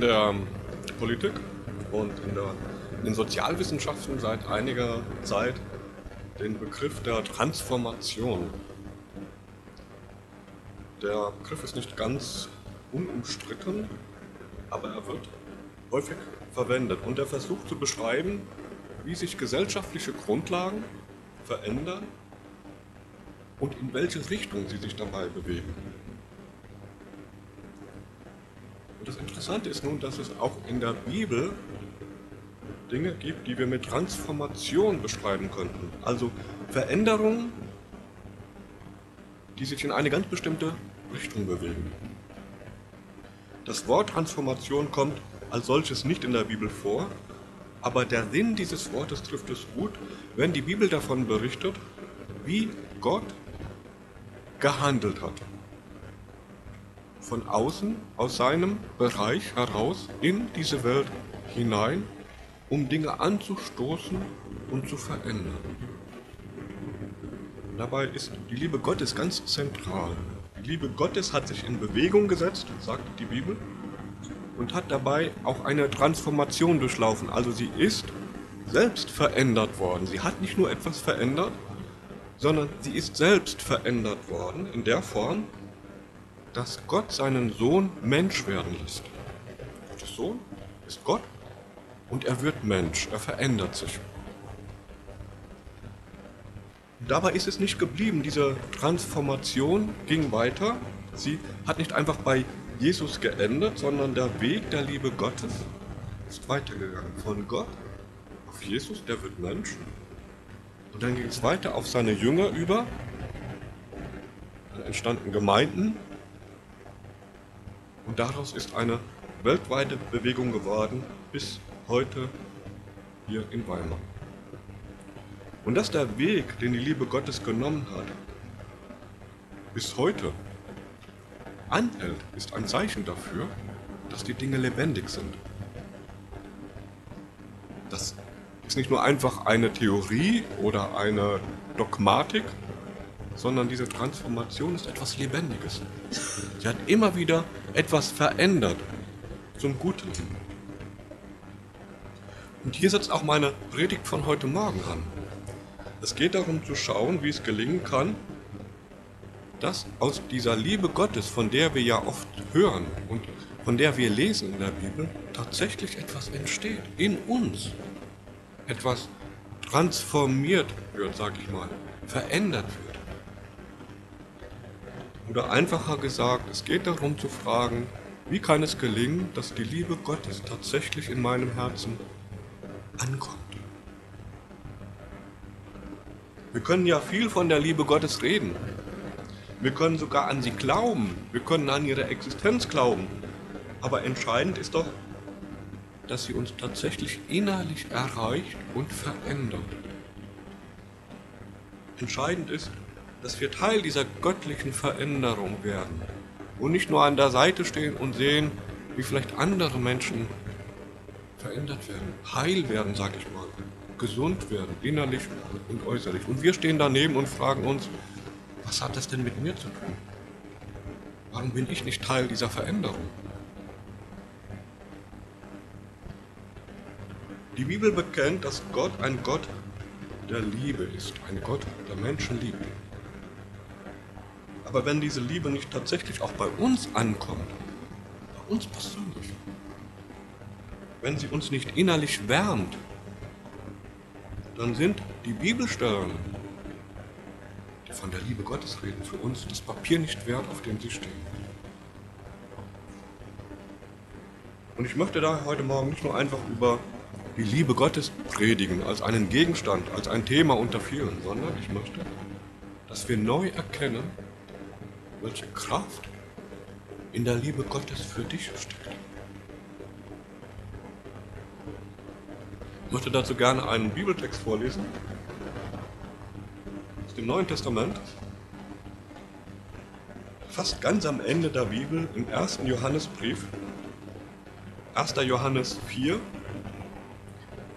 in der Politik und in, der, in den Sozialwissenschaften seit einiger Zeit den Begriff der Transformation. Der Begriff ist nicht ganz unumstritten, aber er wird häufig verwendet und er versucht zu beschreiben, wie sich gesellschaftliche Grundlagen verändern und in welche Richtung sie sich dabei bewegen. Und das Interessante ist nun, dass es auch in der Bibel Dinge gibt, die wir mit Transformation beschreiben könnten. Also Veränderungen, die sich in eine ganz bestimmte Richtung bewegen. Das Wort Transformation kommt als solches nicht in der Bibel vor, aber der Sinn dieses Wortes trifft es gut, wenn die Bibel davon berichtet, wie Gott gehandelt hat von außen, aus seinem Bereich heraus in diese Welt hinein, um Dinge anzustoßen und zu verändern. Dabei ist die Liebe Gottes ganz zentral. Die Liebe Gottes hat sich in Bewegung gesetzt, sagt die Bibel, und hat dabei auch eine Transformation durchlaufen. Also sie ist selbst verändert worden. Sie hat nicht nur etwas verändert, sondern sie ist selbst verändert worden in der Form, dass Gott seinen Sohn Mensch werden lässt. Der Sohn ist Gott und er wird Mensch, er verändert sich. Dabei ist es nicht geblieben, diese Transformation ging weiter. Sie hat nicht einfach bei Jesus geendet, sondern der Weg der Liebe Gottes ist weitergegangen. Von Gott auf Jesus, der wird Mensch. Und dann ging es weiter auf seine Jünger über. Dann entstanden Gemeinden, und daraus ist eine weltweite Bewegung geworden, bis heute hier in Weimar. Und dass der Weg, den die Liebe Gottes genommen hat, bis heute anhält, ist ein Zeichen dafür, dass die Dinge lebendig sind. Das ist nicht nur einfach eine Theorie oder eine Dogmatik, sondern diese Transformation ist etwas Lebendiges. Sie hat immer wieder etwas verändert zum Guten. Und hier setzt auch meine Predigt von heute Morgen an. Es geht darum zu schauen, wie es gelingen kann, dass aus dieser Liebe Gottes, von der wir ja oft hören und von der wir lesen in der Bibel, tatsächlich etwas entsteht in uns. Etwas transformiert wird, sag ich mal, verändert wird. Oder einfacher gesagt, es geht darum zu fragen, wie kann es gelingen, dass die Liebe Gottes tatsächlich in meinem Herzen ankommt. Wir können ja viel von der Liebe Gottes reden. Wir können sogar an sie glauben. Wir können an ihre Existenz glauben. Aber entscheidend ist doch, dass sie uns tatsächlich innerlich erreicht und verändert. Entscheidend ist, dass wir Teil dieser göttlichen Veränderung werden und nicht nur an der Seite stehen und sehen, wie vielleicht andere Menschen verändert werden, heil werden, sag ich mal, gesund werden, innerlich und äußerlich. Und wir stehen daneben und fragen uns, was hat das denn mit mir zu tun? Warum bin ich nicht Teil dieser Veränderung? Die Bibel bekennt, dass Gott ein Gott der Liebe ist, ein Gott, der Menschen liebt. Aber wenn diese Liebe nicht tatsächlich auch bei uns ankommt, bei uns persönlich, wenn sie uns nicht innerlich wärmt, dann sind die Bibelstellen, die von der Liebe Gottes reden, für uns das Papier nicht wert, auf dem sie stehen. Und ich möchte da heute Morgen nicht nur einfach über die Liebe Gottes predigen, als einen Gegenstand, als ein Thema unter vielen, sondern ich möchte, dass wir neu erkennen, welche Kraft in der Liebe Gottes für dich steckt. Ich möchte dazu gerne einen Bibeltext vorlesen aus dem Neuen Testament, fast ganz am Ende der Bibel im ersten Johannesbrief, 1. Johannes 4,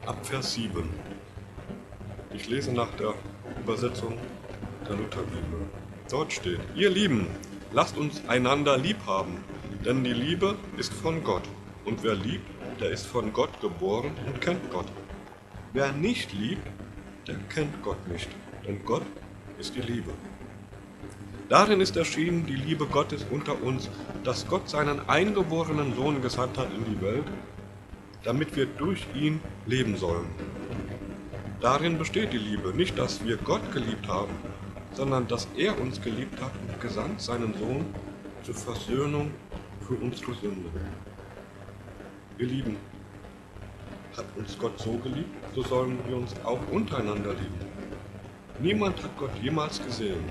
ab Vers 7. Ich lese nach der Übersetzung der Lutherbibel. Dort steht, ihr Lieben, lasst uns einander lieb haben, denn die Liebe ist von Gott. Und wer liebt, der ist von Gott geboren und kennt Gott. Wer nicht liebt, der kennt Gott nicht, denn Gott ist die Liebe. Darin ist erschienen die Liebe Gottes unter uns, dass Gott seinen eingeborenen Sohn gesandt hat in die Welt, damit wir durch ihn leben sollen. Darin besteht die Liebe, nicht dass wir Gott geliebt haben, sondern dass er uns geliebt hat und gesandt seinen Sohn zur Versöhnung für unsere Sünde. Ihr Lieben, hat uns Gott so geliebt, so sollen wir uns auch untereinander lieben. Niemand hat Gott jemals gesehen.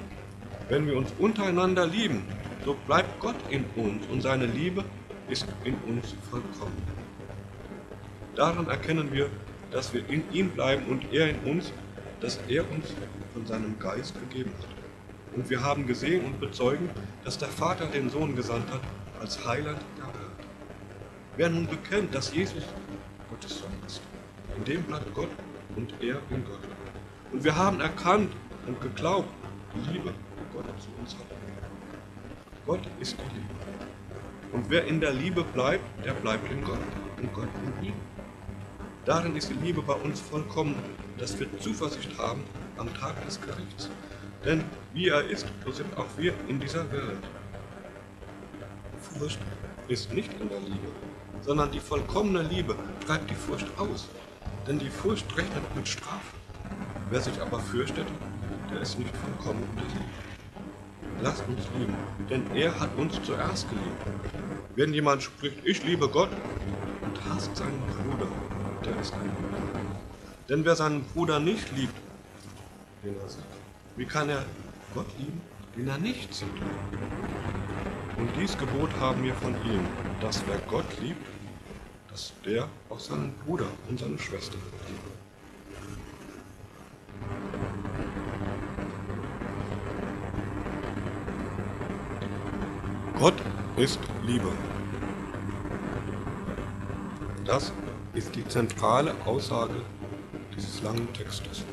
Wenn wir uns untereinander lieben, so bleibt Gott in uns und seine Liebe ist in uns vollkommen. Daran erkennen wir, dass wir in ihm bleiben und er in uns, dass er uns von seinem Geist gegeben hat. Und wir haben gesehen und bezeugen, dass der Vater den Sohn gesandt hat als Heiland der Welt. Wer nun bekennt, dass Jesus Gottes Sohn ist, in dem bleibt Gott und er in Gott. Und wir haben erkannt und geglaubt, die Liebe, Gott zu uns hat. Gott ist die Liebe. Und wer in der Liebe bleibt, der bleibt in Gott und Gott in ihm. Darin ist die Liebe bei uns vollkommen, dass wir Zuversicht haben am Tag des Gerichts. Denn wie er ist, so sind auch wir in dieser Welt. Furcht ist nicht in der Liebe, sondern die vollkommene Liebe treibt die Furcht aus. Denn die Furcht rechnet mit Strafe. Wer sich aber fürchtet, der ist nicht vollkommen in der Liebe. Lasst uns lieben, denn er hat uns zuerst geliebt. Wenn jemand spricht, ich liebe Gott und hasst seinen Bruder, der ist ein Lügner. Denn wer seinen Bruder nicht liebt, den er sieht, wie kann er Gott lieben, den er nicht sieht? Und dies Gebot haben wir von ihm, dass wer Gott liebt, dass der auch seinen Bruder und seine Schwester liebt. Gott ist Liebe. Das ist die zentrale Aussage dieses langen Textes.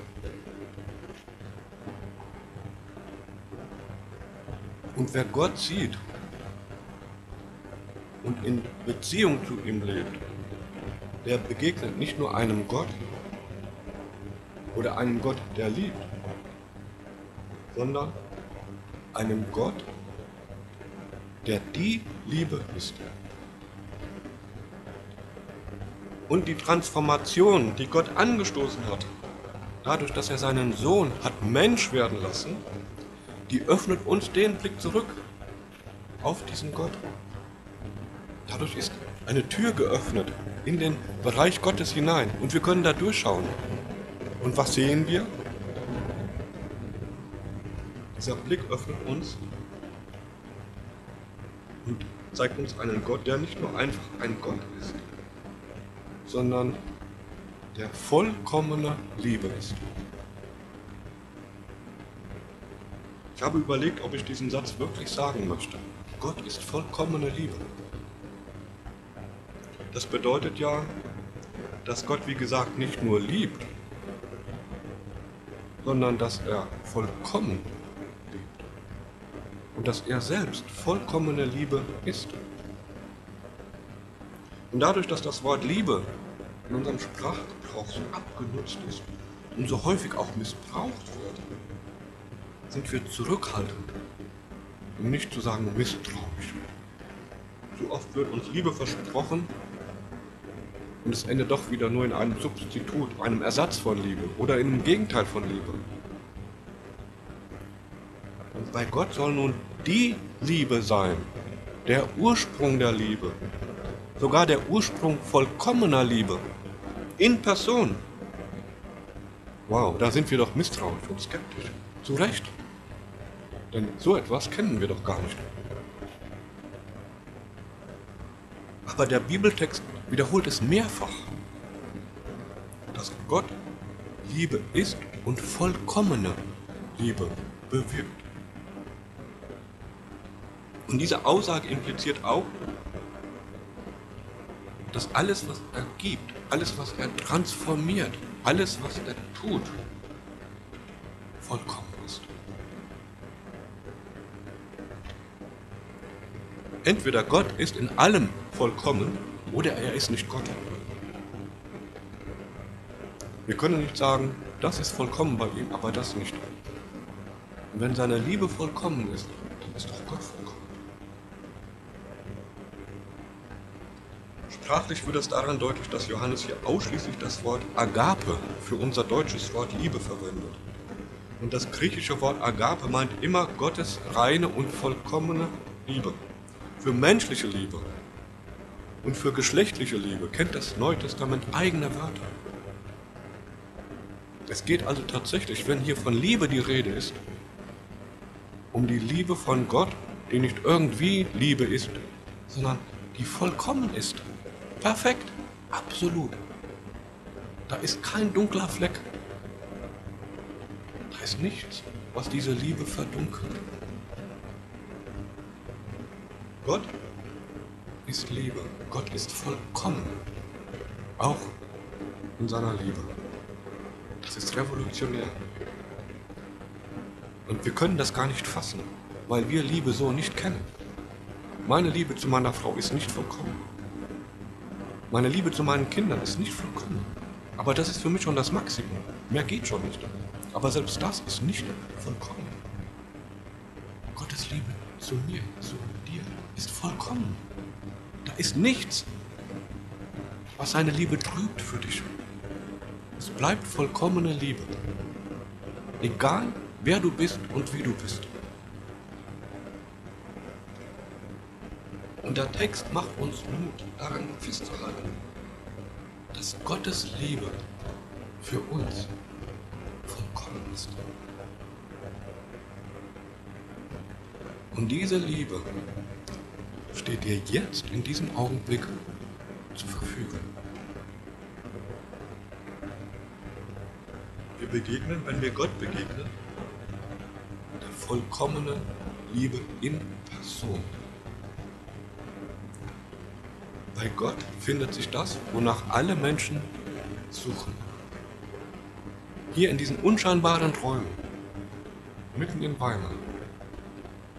Wer Gott sieht und in Beziehung zu ihm lebt, der begegnet nicht nur einem Gott oder einem Gott, der liebt, sondern einem Gott, der die Liebe ist. Und die Transformation, die Gott angestoßen hat, dadurch, dass er seinen Sohn hat Mensch werden lassen, die öffnet uns den Blick zurück auf diesen Gott. Dadurch ist eine Tür geöffnet in den Bereich Gottes hinein und wir können da durchschauen. Und was sehen wir? Dieser Blick öffnet uns und zeigt uns einen Gott, der nicht nur einfach ein Gott ist, sondern der vollkommene Liebe ist. Ich habe überlegt, ob ich diesen Satz wirklich sagen möchte. Gott ist vollkommene Liebe. Das bedeutet ja, dass Gott, wie gesagt, nicht nur liebt, sondern dass er vollkommen liebt. Und dass er selbst vollkommene Liebe ist. Und dadurch, dass das Wort Liebe in unserem Sprachgebrauch so abgenutzt ist und so häufig auch missbraucht wird, sind wir zurückhaltend, um nicht zu sagen misstrauisch. So oft wird uns Liebe versprochen und es endet doch wieder nur in einem Substitut, einem Ersatz von Liebe oder in einem Gegenteil von Liebe. Und bei Gott soll nun die Liebe sein, der Ursprung der Liebe, sogar der Ursprung vollkommener Liebe, in Person. Wow, da sind wir doch misstrauisch und skeptisch. Zu Recht. Denn so etwas kennen wir doch gar nicht. Aber der Bibeltext wiederholt es mehrfach, dass Gott Liebe ist und vollkommene Liebe bewirkt. Und diese Aussage impliziert auch, dass alles, was er gibt, alles, was er transformiert, alles, was er tut, vollkommen Entweder Gott ist in allem vollkommen oder er ist nicht Gott. Wir können nicht sagen, das ist vollkommen bei ihm, aber das nicht. Und wenn seine Liebe vollkommen ist, dann ist auch Gott vollkommen. Sprachlich wird es daran deutlich, dass Johannes hier ausschließlich das Wort Agape für unser deutsches Wort Liebe verwendet. Und das griechische Wort Agape meint immer Gottes reine und vollkommene Liebe. Für menschliche Liebe und für geschlechtliche Liebe kennt das Neue Testament eigene Wörter. Es geht also tatsächlich, wenn hier von Liebe die Rede ist, um die Liebe von Gott, die nicht irgendwie Liebe ist, sondern die vollkommen ist. Perfekt, absolut. Da ist kein dunkler Fleck. Da ist nichts, was diese Liebe verdunkelt. Gott ist Liebe. Gott ist vollkommen. Auch in seiner Liebe. Das ist revolutionär. Und wir können das gar nicht fassen, weil wir Liebe so nicht kennen. Meine Liebe zu meiner Frau ist nicht vollkommen. Meine Liebe zu meinen Kindern ist nicht vollkommen. Aber das ist für mich schon das Maximum. Mehr geht schon nicht. Aber selbst das ist nicht vollkommen. Gottes Liebe zu mir, zu dir, ist vollkommen. Da ist nichts, was seine Liebe trübt für dich. Es bleibt vollkommene Liebe. Egal, wer du bist und wie du bist. Und der Text macht uns Mut, daran festzuhalten, dass Gottes Liebe für uns vollkommen ist. Und diese Liebe steht dir jetzt in diesem Augenblick zur Verfügung. Wir begegnen, wenn wir Gott begegnen, der vollkommenen Liebe in Person. Bei Gott findet sich das, wonach alle Menschen suchen. Hier in diesen unscheinbaren Träumen, mitten in Weimar,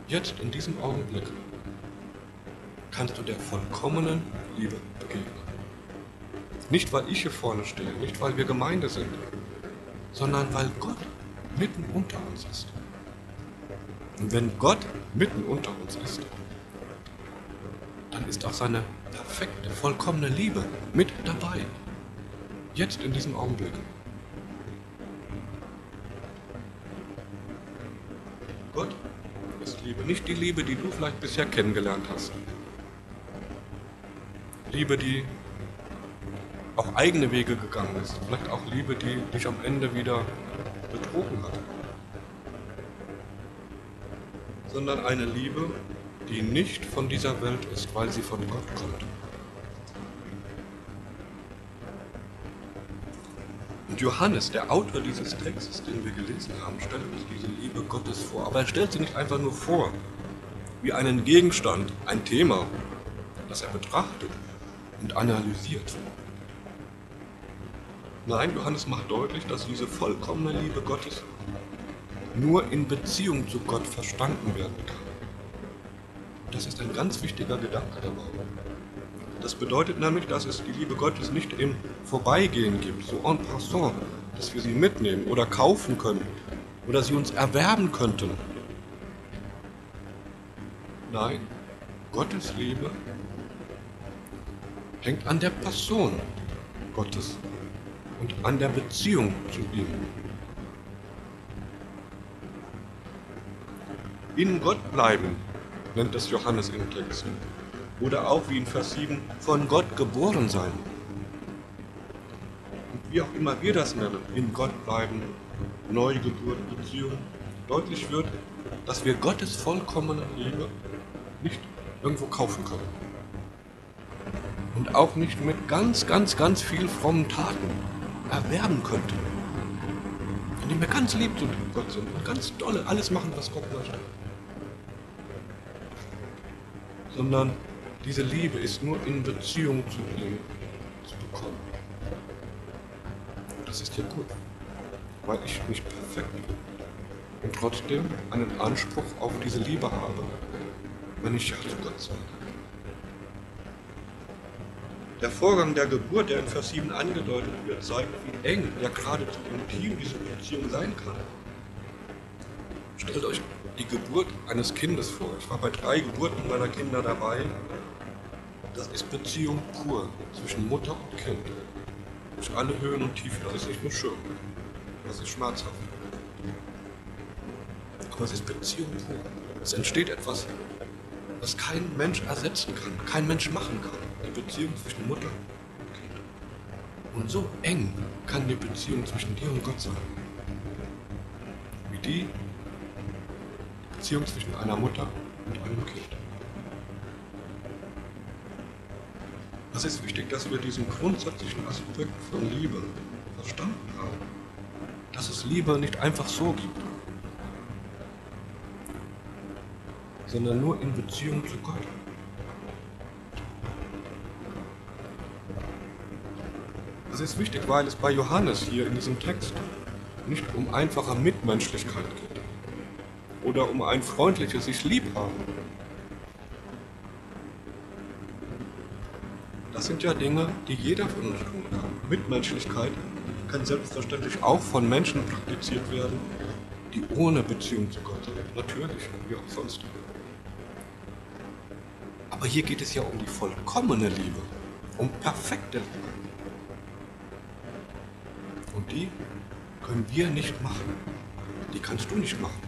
jetzt in diesem Augenblick, kannst du der vollkommenen Liebe begegnen. Nicht, weil ich hier vorne stehe, nicht, weil wir Gemeinde sind, sondern weil Gott mitten unter uns ist. Und wenn Gott mitten unter uns ist, dann ist auch seine perfekte, vollkommene Liebe mit dabei. Jetzt in diesem Augenblick. Gott ist Liebe, nicht die Liebe, die du vielleicht bisher kennengelernt hast. Liebe, die auch eigene Wege gegangen ist. Vielleicht auch Liebe, die dich am Ende wieder betrogen hat. Sondern eine Liebe, die nicht von dieser Welt ist, weil sie von Gott kommt. Und Johannes, der Autor dieses Textes, den wir gelesen haben, stellt uns diese Liebe Gottes vor. Aber er stellt sie nicht einfach nur vor, wie einen Gegenstand, ein Thema, das er betrachtet und analysiert. Nein, Johannes macht deutlich, dass diese vollkommene Liebe Gottes nur in Beziehung zu Gott verstanden werden kann. Das ist ein ganz wichtiger Gedanke dabei. Das bedeutet nämlich, dass es die Liebe Gottes nicht im Vorbeigehen gibt, so en passant, dass wir sie mitnehmen oder kaufen können oder sie uns erwerben könnten. Nein, Gottes Liebe hängt an der Person Gottes und an der Beziehung zu ihm. In Gott bleiben, nennt es Johannes im Text. Oder auch wie in Vers 7, von Gott geboren sein. Und wie auch immer wir das nennen, in Gott bleiben, Neugeburt, Beziehung, deutlich wird, dass wir Gottes vollkommene Liebe nicht irgendwo kaufen können und auch nicht mit ganz, ganz, ganz viel frommen Taten erwerben könnte. Indem wir ganz lieb zu Gott sind und ganz dolle alles machen, was Gott möchte. Sondern diese Liebe ist nur in Beziehung zu ihm zu bekommen. Und das ist ja gut, weil ich nicht perfekt bin und trotzdem einen Anspruch auf diese Liebe habe, wenn ich ja zu Gott sage. Der Vorgang der Geburt, der in Vers 7 angedeutet wird, zeigt, wie eng, ja geradezu intim diese Beziehung sein kann. Stellt euch die Geburt eines Kindes vor. Ich war bei drei Geburten meiner Kinder dabei. Das ist Beziehung pur zwischen Mutter und Kind. Durch alle Höhen und Tiefen. Das ist nicht nur schön. Das ist schmerzhaft. Aber es ist Beziehung pur. Es entsteht etwas, was kein Mensch ersetzen kann, kein Mensch machen kann. Die Beziehung zwischen Mutter und Kind. Und so eng kann die Beziehung zwischen dir und Gott sein. Wie die Beziehung zwischen einer Mutter und einem Kind. Es ist wichtig, dass wir diesen grundsätzlichen Aspekt von Liebe verstanden haben. Dass es Liebe nicht einfach so gibt, sondern nur in Beziehung zu Gott. Das ist wichtig, weil es bei Johannes hier in diesem Text nicht um einfache Mitmenschlichkeit geht oder um ein freundliches sich liebhaben. Das sind ja Dinge, die jeder von uns tun kann. Mitmenschlichkeit kann selbstverständlich auch von Menschen praktiziert werden, die ohne Beziehung zu Gott sind. Natürlich, wie auch sonst. Aber hier geht es ja um die vollkommene Liebe, um perfekte Liebe. Die können wir nicht machen. Die kannst du nicht machen.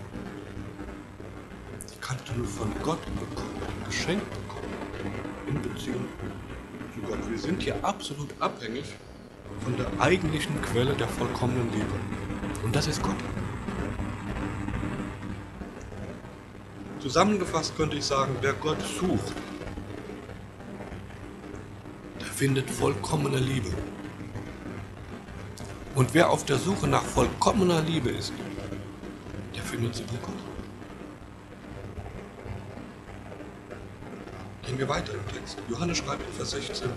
Die kannst du nur von Gott bekommen, geschenkt bekommen, in Beziehung zu Gott. Wir sind hier absolut abhängig von der eigentlichen Quelle der vollkommenen Liebe. Und das ist Gott. Zusammengefasst könnte ich sagen, wer Gott sucht, der findet vollkommene Liebe. Und wer auf der Suche nach vollkommener Liebe ist, der findet sie bei Gott. Gehen wir weiter im Text. Johannes schreibt in Vers 16,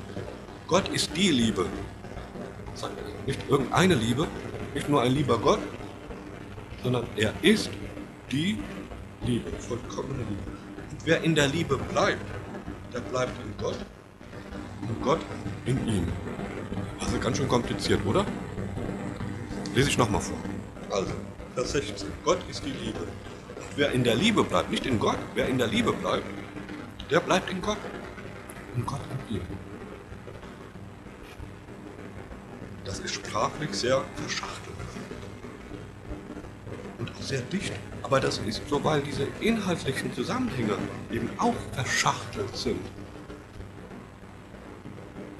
Gott ist die Liebe. Nicht irgendeine Liebe, nicht nur ein lieber Gott, sondern er ist die Liebe, vollkommene Liebe. Und wer in der Liebe bleibt, der bleibt in Gott und Gott in ihm. Also ganz schön kompliziert, oder? Lese ich nochmal vor. Also, Vers 16. Gott ist die Liebe. Und wer in der Liebe bleibt, nicht in Gott, wer in der Liebe bleibt, der bleibt in Gott. Und Gott in ihm. Das ist sprachlich sehr verschachtelt. Und auch sehr dicht. Aber das ist so, weil diese inhaltlichen Zusammenhänge eben auch verschachtelt sind.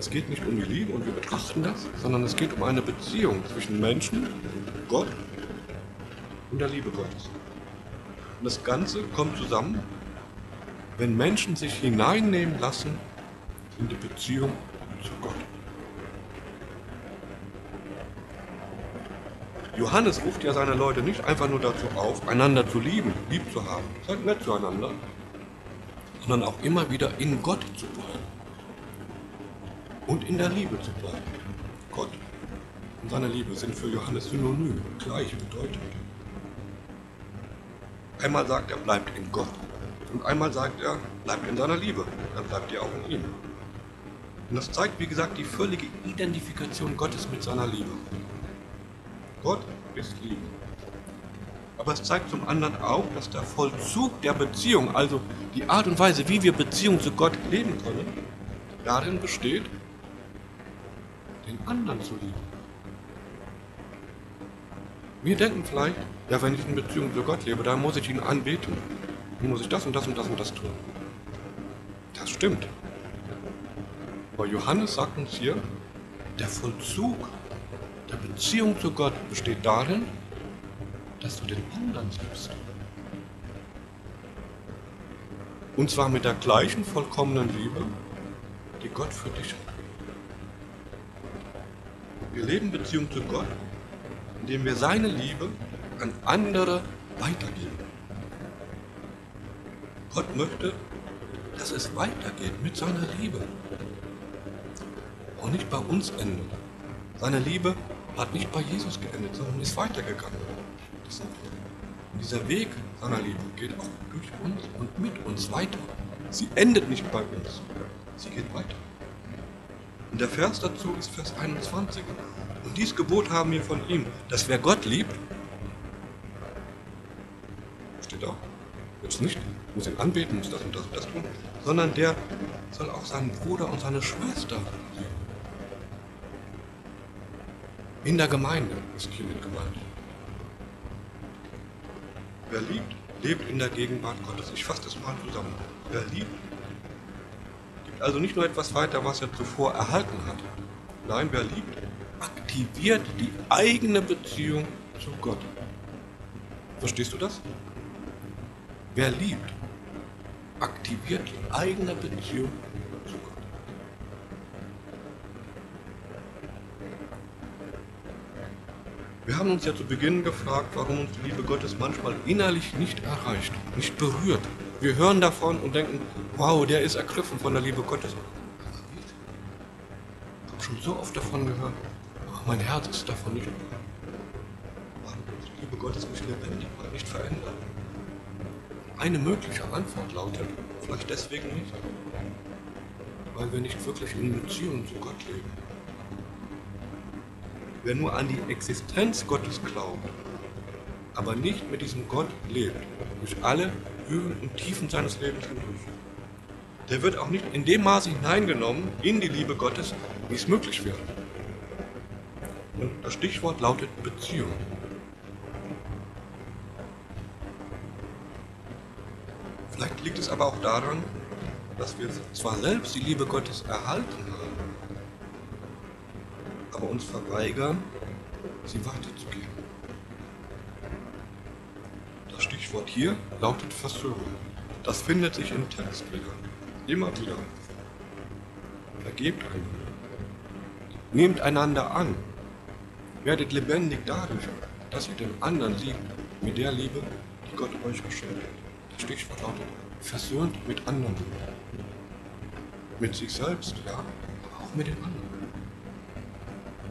Es geht nicht um die Liebe und wir betrachten das, sondern es geht um eine Beziehung zwischen Menschen, Gott und der Liebe Gottes. Und das Ganze kommt zusammen, wenn Menschen sich hineinnehmen lassen in die Beziehung zu Gott. Johannes ruft ja seine Leute nicht einfach nur dazu auf, einander zu lieben, lieb zu haben, seid nett zueinander, sondern auch immer wieder in Gott zu bleiben und in der Liebe zu bleiben. Gott und seine Liebe sind für Johannes synonym, gleichbedeutend. Einmal sagt er, bleibt in Gott. Und einmal sagt er, bleibt in seiner Liebe. Dann bleibt ihr auch in ihm. Und das zeigt, wie gesagt, die völlige Identifikation Gottes mit seiner Liebe. Gott ist Liebe. Aber es zeigt zum anderen auch, dass der Vollzug der Beziehung, also die Art und Weise, wie wir Beziehung zu Gott leben können, darin besteht, den anderen zu lieben. Wir denken vielleicht, ja, wenn ich in Beziehung zu Gott lebe, dann muss ich ihn anbeten. Dann muss ich das und das und das und das tun. Das stimmt. Aber Johannes sagt uns hier, der Vollzug der Beziehung zu Gott besteht darin, dass du den anderen liebst. Und zwar mit der gleichen vollkommenen Liebe, die Gott für dich hat. Wir leben Beziehung zu Gott, indem wir seine Liebe an andere weitergeben. Gott möchte, dass es weitergeht mit seiner Liebe. Und nicht bei uns endet. Seine Liebe hat nicht bei Jesus geendet, sondern ist weitergegangen. Und dieser Weg seiner Liebe geht auch durch uns und mit uns weiter. Sie endet nicht bei uns, sie geht weiter. Und der Vers dazu ist Vers 21. Und dies Gebot haben wir von ihm, dass wer Gott liebt, steht da, jetzt nicht, muss ihn anbeten, muss das und das und das tun, sondern der soll auch seinen Bruder und seine Schwester lieben. In der Gemeinde ist hiermit gemeint. Wer liebt, lebt in der Gegenwart Gottes. Ich fasse das mal zusammen. Wer liebt, also nicht nur etwas weiter, was er zuvor erhalten hat. Nein, wer liebt, aktiviert die eigene Beziehung zu Gott. Verstehst du das? Wer liebt, aktiviert die eigene Beziehung zu Gott. Wir haben uns ja zu Beginn gefragt, warum uns die Liebe Gottes manchmal innerlich nicht erreicht, nicht berührt. Wir hören davon und denken, wow, der ist ergriffen von der Liebe Gottes. Ich habe schon so oft davon gehört, aber mein Herz ist davon nicht die Liebe Gottes mich lebendig mal nicht verändert? Eine mögliche Antwort lautet, vielleicht deswegen nicht, weil wir nicht wirklich in Beziehung zu Gott leben. Wer nur an die Existenz Gottes glaubt, aber nicht mit diesem Gott lebt, durch alle Höhen und Tiefen seines Lebens hindurch, der wird auch nicht in dem Maße hineingenommen in die Liebe Gottes, wie es möglich wäre. Und das Stichwort lautet Beziehung. Vielleicht liegt es aber auch daran, dass wir zwar selbst die Liebe Gottes erhalten haben, aber uns verweigern, sie weiterzugeben. Das Stichwort hier lautet Versöhnung. Das findet sich im Text wieder. Immer wieder. Vergebt einander. Nehmt einander an. Werdet lebendig dadurch, dass ihr den anderen liebt mit der Liebe, die Gott euch geschenkt hat. Das Stichwort lautet versöhnt mit anderen. Mit sich selbst, ja, aber auch mit den anderen.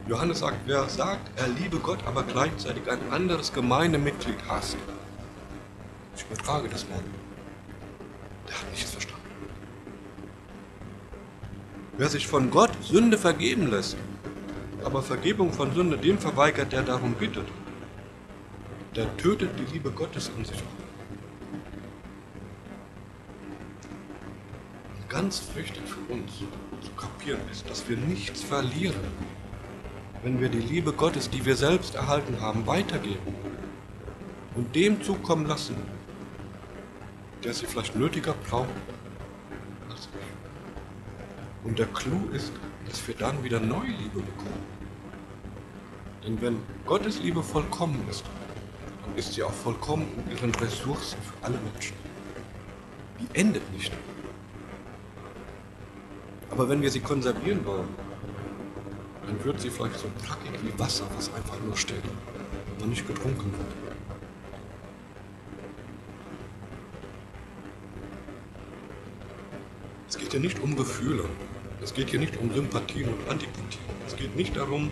Johannes sagt, wer sagt, er liebe Gott, aber gleichzeitig ein anderes Gemeindemitglied hasst. Ich übertrage das mal. Der hat nichts verstanden. Wer sich von Gott Sünde vergeben lässt, aber Vergebung von Sünde dem verweigert, der darum bittet, der tötet die Liebe Gottes in sich auch. ganz wichtig für uns zu kapieren ist, dass wir nichts verlieren, wenn wir die Liebe Gottes, die wir selbst erhalten haben, weitergeben und dem zukommen lassen, der sie vielleicht nötiger braucht. Und der Clou ist, dass wir dann wieder neue Liebe bekommen. Denn wenn Gottes Liebe vollkommen ist, dann ist sie auch vollkommen in ihren Ressourcen für alle Menschen. Die endet nicht. Aber wenn wir sie konservieren wollen, dann wird sie vielleicht so plackig wie Wasser, was einfach nur steht und nicht getrunken wird. Es geht hier nicht um Gefühle. Es geht hier nicht um Sympathien und Antipathien. Es geht nicht darum,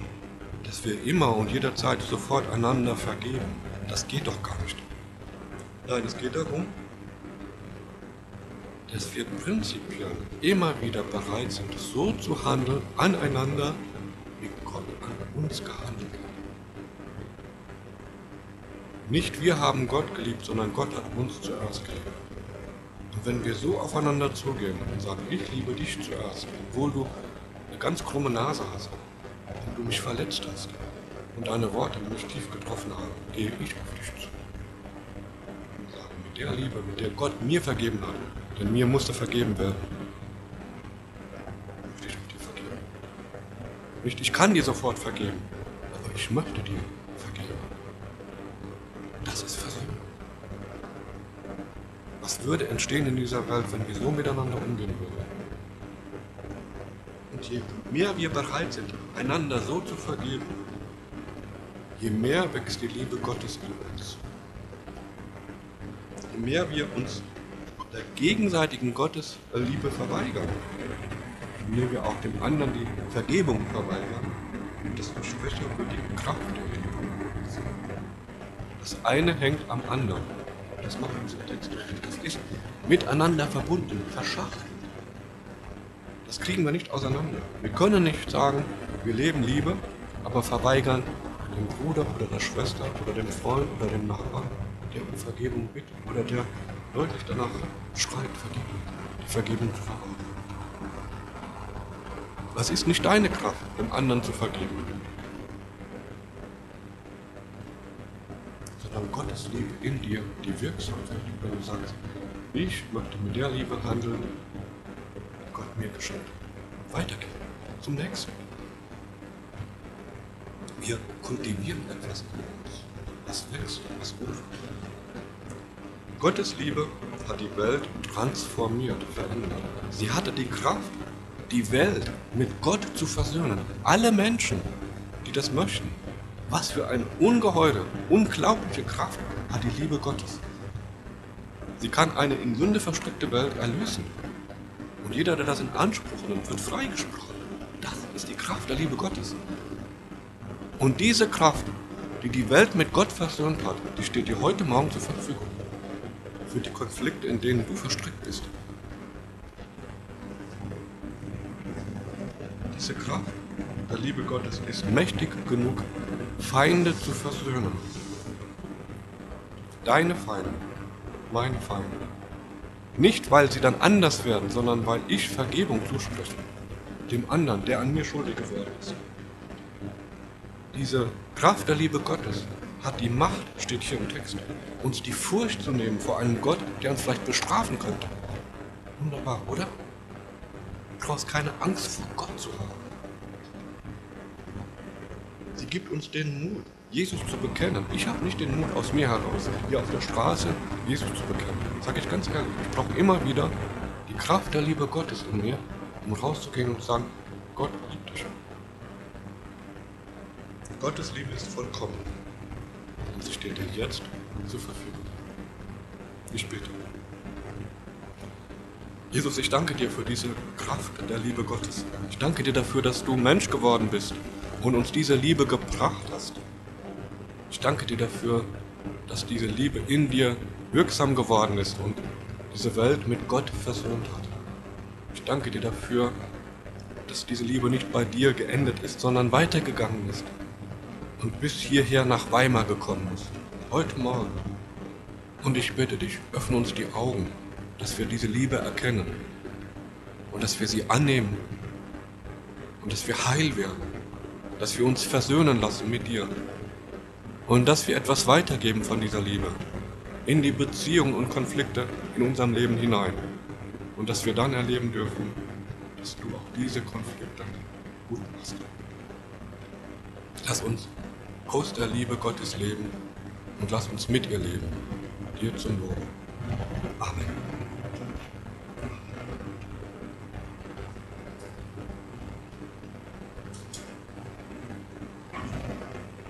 dass wir immer und jederzeit sofort einander vergeben. Das geht doch gar nicht. Nein, es geht darum, dass wir prinzipiell immer wieder bereit sind, so zu handeln aneinander, wie Gott an uns gehandelt hat. Nicht wir haben Gott geliebt, sondern Gott hat uns zuerst geliebt. Und wenn wir so aufeinander zugehen und sagen, ich liebe dich zuerst, obwohl du eine ganz krumme Nase hast und du mich verletzt hast und deine Worte mich tief getroffen haben, gehe ich auf dich zu. Und sage, mit der Liebe, mit der Gott mir vergeben hat, denn mir musste vergeben werden. Möchte ich dir vergeben. Nicht, ich kann dir sofort vergeben, aber ich möchte dir vergeben. Das ist Versöhnung. Was würde entstehen in dieser Welt, wenn wir so miteinander umgehen würden? Und je mehr wir bereit sind, einander so zu vergeben, je mehr wächst die Liebe Gottes in uns. Je mehr wir uns der gegenseitigen Gottesliebe verweigern, indem wir auch dem anderen die Vergebung verweigern, desto schwächer wird die Kraft der Liebe. Das eine hängt am anderen. Das macht unser Text richtig. Das ist miteinander verbunden, verschachtelt. Das kriegen wir nicht auseinander. Wir können nicht sagen, wir leben Liebe, aber verweigern dem Bruder oder der Schwester oder dem Freund oder dem Nachbarn, der um Vergebung bittet oder der deutlich danach schreit, Vergebung, die Vergebung zu verraten. Was ist nicht deine Kraft, dem anderen zu vergeben? Sondern Gottes Liebe in dir, die wirksam wird, wenn du sagst, ich möchte mit der Liebe handeln, die Gott mir geschenkt. Weitergehen, zum nächsten. Wir kultivieren etwas in uns, was wächst, was gut wird. Gottes Liebe hat die Welt transformiert, verändert. Sie hatte die Kraft, die Welt mit Gott zu versöhnen. Alle Menschen, die das möchten. Was für eine ungeheure, unglaubliche Kraft hat die Liebe Gottes. Sie kann eine in Sünde verstrickte Welt erlösen. Und jeder, der das in Anspruch nimmt, wird freigesprochen. Das ist die Kraft der Liebe Gottes. Und diese Kraft, die die Welt mit Gott versöhnt hat, die steht dir heute Morgen zur Verfügung. Für die Konflikte, in denen du verstrickt bist. Diese Kraft der Liebe Gottes ist mächtig genug, Feinde zu versöhnen. Deine Feinde, meine Feinde. Nicht, weil sie dann anders werden, sondern weil ich Vergebung zuspreche. Dem anderen, der an mir schuldig geworden ist. Diese Kraft der Liebe Gottes hat die Macht, steht hier im Text, uns die Furcht zu nehmen vor einem Gott, der uns vielleicht bestrafen könnte. Wunderbar, oder? Du brauchst keine Angst vor Gott zu haben. Gibt uns den Mut, Jesus zu bekennen. Ich habe nicht den Mut aus mir heraus, hier auf der Straße Jesus zu bekennen. Sage ich ganz ehrlich. Ich brauche immer wieder die Kraft der Liebe Gottes in mir, um rauszugehen und zu sagen, Gott liebt dich. Gottes Liebe ist vollkommen. Und sie steht dir jetzt zur Verfügung. Ich bete. Jesus, ich danke dir für diese Kraft der Liebe Gottes. Ich danke dir dafür, dass du Mensch geworden bist und uns diese Liebe gebracht hast. Ich danke dir dafür, dass diese Liebe in dir wirksam geworden ist und diese Welt mit Gott versöhnt hat. Ich danke dir dafür, dass diese Liebe nicht bei dir geendet ist, sondern weitergegangen ist und bis hierher nach Weimar gekommen ist. Heute Morgen. Und ich bitte dich, öffne uns die Augen, dass wir diese Liebe erkennen und dass wir sie annehmen und dass wir heil werden, dass wir uns versöhnen lassen mit dir und dass wir etwas weitergeben von dieser Liebe in die Beziehungen und Konflikte in unserem Leben hinein und dass wir dann erleben dürfen, dass du auch diese Konflikte gut machst. Lass uns aus der Liebe Gottes leben und lass uns mit ihr leben. Dir zum Lob.